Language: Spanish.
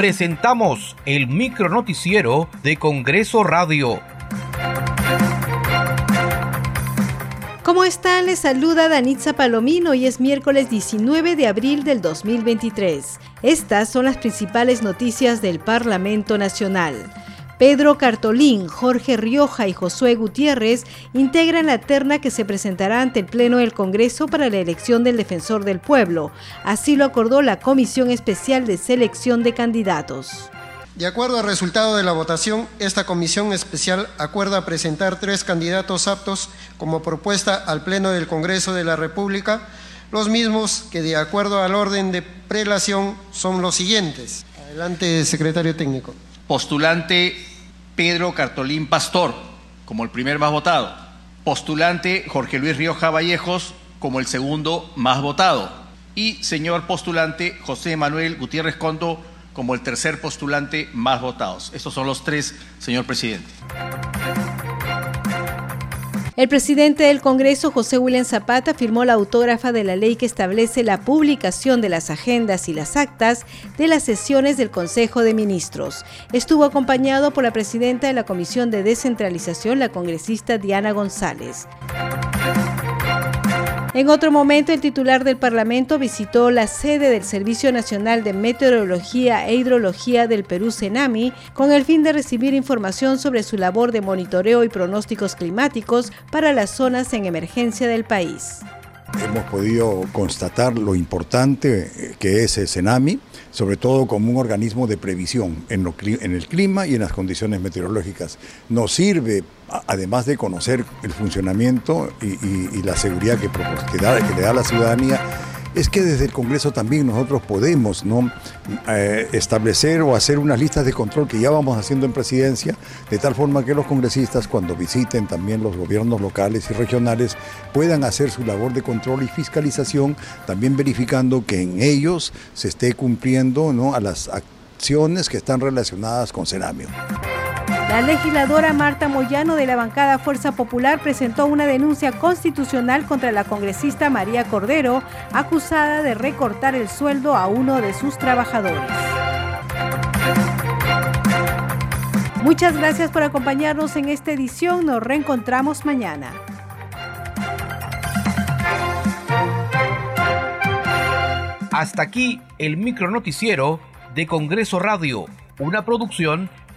presentamos el micronoticiero de Congreso Radio. ¿Cómo están? Les saluda Danitza Palomino y es miércoles 19 de abril del 2023. Estas son las principales noticias del Parlamento Nacional. Pedro Cartolín, Jorge Rioja y Josué Gutiérrez integran la terna que se presentará ante el Pleno del Congreso para la elección del Defensor del Pueblo. Así lo acordó la Comisión Especial de Selección de Candidatos. De acuerdo al resultado de la votación, esta comisión especial acuerda presentar tres candidatos aptos como propuesta al Pleno del Congreso de la República, los mismos que de acuerdo al orden de prelación son los siguientes. Adelante, secretario técnico. Postulante Pedro Cartolín Pastor como el primer más votado. Postulante Jorge Luis Rioja Vallejos como el segundo más votado. Y señor postulante José Manuel Gutiérrez Condo como el tercer postulante más votados. Estos son los tres, señor presidente. El presidente del Congreso, José William Zapata, firmó la autógrafa de la ley que establece la publicación de las agendas y las actas de las sesiones del Consejo de Ministros. Estuvo acompañado por la presidenta de la Comisión de Descentralización, la congresista Diana González. En otro momento, el titular del Parlamento visitó la sede del Servicio Nacional de Meteorología e Hidrología del Perú, CENAMI, con el fin de recibir información sobre su labor de monitoreo y pronósticos climáticos para las zonas en emergencia del país. Hemos podido constatar lo importante que es el CENAMI, sobre todo como un organismo de previsión en, el clima y en las condiciones meteorológicas. Nos sirve, además de conocer el funcionamiento y, la seguridad que, que, le da la ciudadanía, es que desde el Congreso también nosotros podemos ¿no? Eh, establecer o hacer unas listas de control que ya vamos haciendo en presidencia, de tal forma que los congresistas cuando visiten también los gobiernos locales y regionales puedan hacer su labor de control y fiscalización, también verificando que en ellos se esté cumpliendo ¿no? a las acciones que están relacionadas con Ceramio. La legisladora Marta Moyano de la bancada Fuerza Popular presentó una denuncia constitucional contra la congresista María Cordero, acusada de recortar el sueldo a uno de sus trabajadores. Muchas gracias por acompañarnos en esta edición. Nos reencontramos mañana. Hasta aquí el micronoticiero de Congreso Radio, una producción